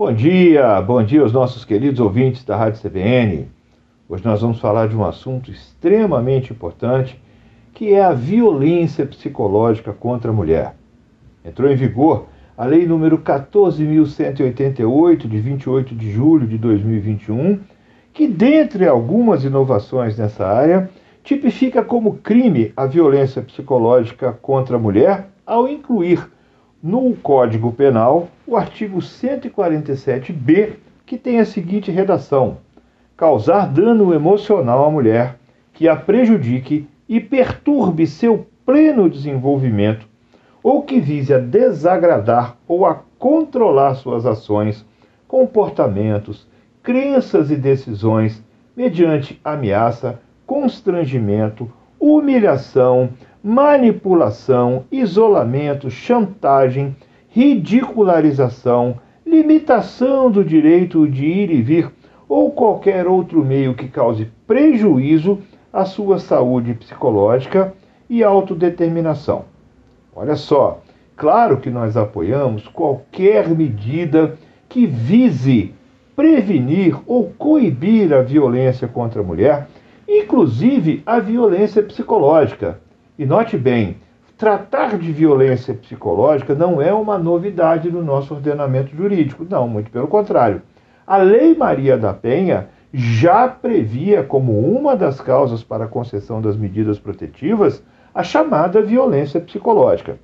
Bom dia, bom dia aos nossos queridos ouvintes da Rádio CBN. Hoje nós vamos falar de um assunto extremamente importante, que é a violência psicológica contra a mulher. Entrou em vigor a Lei número 14.188, de 28 de julho de 2021, que, dentre algumas inovações nessa área, tipifica como crime a violência psicológica contra a mulher ao incluir no Código Penal o artigo 147b, que tem a seguinte redação: causar dano emocional à mulher que a prejudique e perturbe seu pleno desenvolvimento ou que vise a desagradar ou a controlar suas ações, comportamentos, crenças e decisões mediante ameaça, constrangimento, humilhação, manipulação, isolamento, chantagem, ridicularização, limitação do direito de ir e vir ou qualquer outro meio que cause prejuízo à sua saúde psicológica e autodeterminação. Olha só, claro que nós apoiamos qualquer medida que vise prevenir ou coibir a violência contra a mulher, inclusive a violência psicológica. E note bem, tratar de violência psicológica não é uma novidade no nosso ordenamento jurídico, não, muito pelo contrário. A Lei Maria da Penha já previa como uma das causas para a concessão das medidas protetivas a chamada violência psicológica.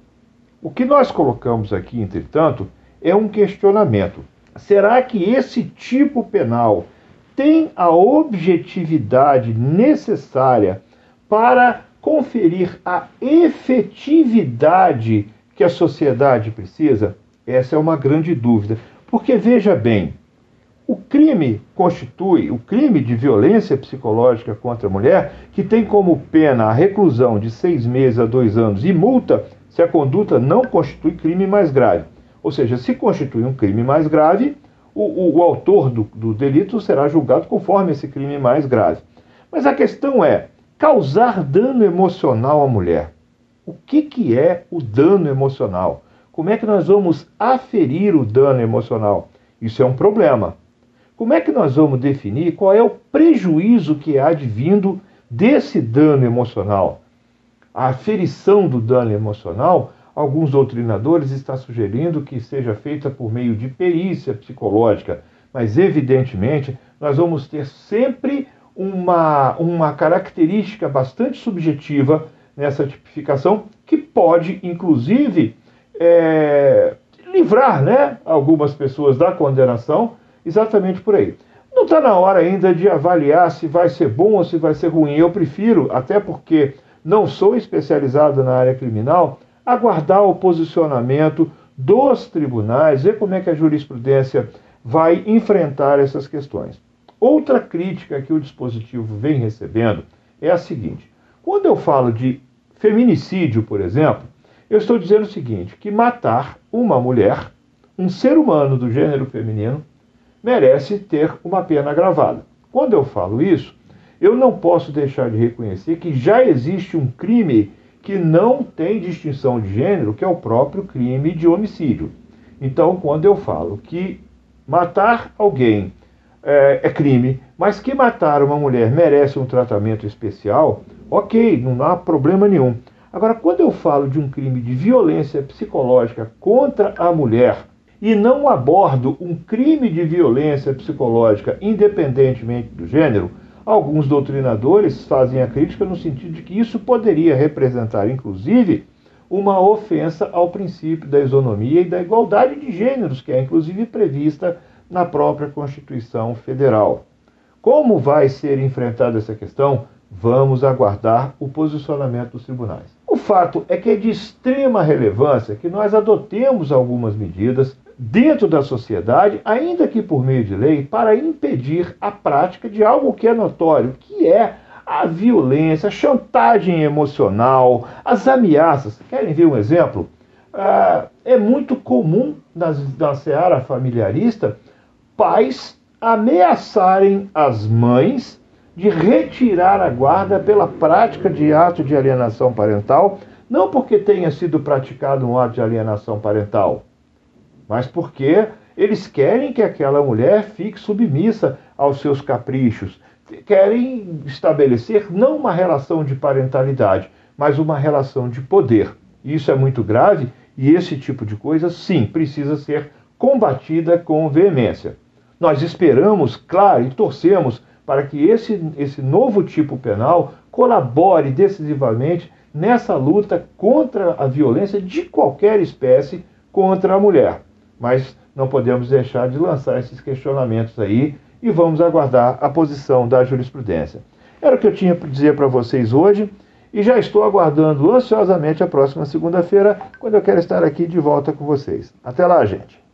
O que nós colocamos aqui, entretanto, é um questionamento. Será que esse tipo penal tem a objetividade necessária para conferir a efetividade que a sociedade precisa? Essa é uma grande dúvida. Porque veja bem, o crime constitui, o crime de violência psicológica contra a mulher, que tem como pena a reclusão de seis meses a dois anos e multa se a conduta não constitui crime mais grave. Ou seja, se constitui um crime mais grave, o, o, o autor do, do delito será julgado conforme esse crime mais grave. Mas a questão é, Causar dano emocional à mulher. O que, que é o dano emocional? Como é que nós vamos aferir o dano emocional? Isso é um problema. Como é que nós vamos definir qual é o prejuízo que há de vindo desse dano emocional? A aferição do dano emocional, alguns doutrinadores estão sugerindo que seja feita por meio de perícia psicológica, mas evidentemente nós vamos ter sempre uma, uma característica bastante subjetiva nessa tipificação, que pode, inclusive, é, livrar né, algumas pessoas da condenação exatamente por aí. Não está na hora ainda de avaliar se vai ser bom ou se vai ser ruim. Eu prefiro, até porque não sou especializado na área criminal, aguardar o posicionamento dos tribunais, ver como é que a jurisprudência vai enfrentar essas questões. Outra crítica que o dispositivo vem recebendo é a seguinte: quando eu falo de feminicídio, por exemplo, eu estou dizendo o seguinte: que matar uma mulher, um ser humano do gênero feminino, merece ter uma pena agravada. Quando eu falo isso, eu não posso deixar de reconhecer que já existe um crime que não tem distinção de gênero, que é o próprio crime de homicídio. Então, quando eu falo que matar alguém é, é crime, mas que matar uma mulher merece um tratamento especial, ok, não há problema nenhum. Agora, quando eu falo de um crime de violência psicológica contra a mulher e não abordo um crime de violência psicológica independentemente do gênero, alguns doutrinadores fazem a crítica no sentido de que isso poderia representar, inclusive, uma ofensa ao princípio da isonomia e da igualdade de gêneros, que é inclusive prevista na própria Constituição Federal. Como vai ser enfrentada essa questão? Vamos aguardar o posicionamento dos tribunais. O fato é que é de extrema relevância que nós adotemos algumas medidas dentro da sociedade, ainda que por meio de lei, para impedir a prática de algo que é notório, que é a violência, a chantagem emocional, as ameaças. Querem ver um exemplo? Ah, é muito comum nas, na seara familiarista pais ameaçarem as mães de retirar a guarda pela prática de ato de alienação parental, não porque tenha sido praticado um ato de alienação parental, mas porque Eles querem que aquela mulher fique submissa aos seus caprichos, querem estabelecer não uma relação de parentalidade, mas uma relação de poder. Isso é muito grave e esse tipo de coisa, sim, precisa ser combatida com veemência. Nós esperamos, claro, e torcemos para que esse, esse novo tipo penal colabore decisivamente nessa luta contra a violência de qualquer espécie contra a mulher. Mas não podemos deixar de lançar esses questionamentos aí e vamos aguardar a posição da jurisprudência. Era o que eu tinha para dizer para vocês hoje e já estou aguardando ansiosamente a próxima segunda-feira, quando eu quero estar aqui de volta com vocês. Até lá, gente!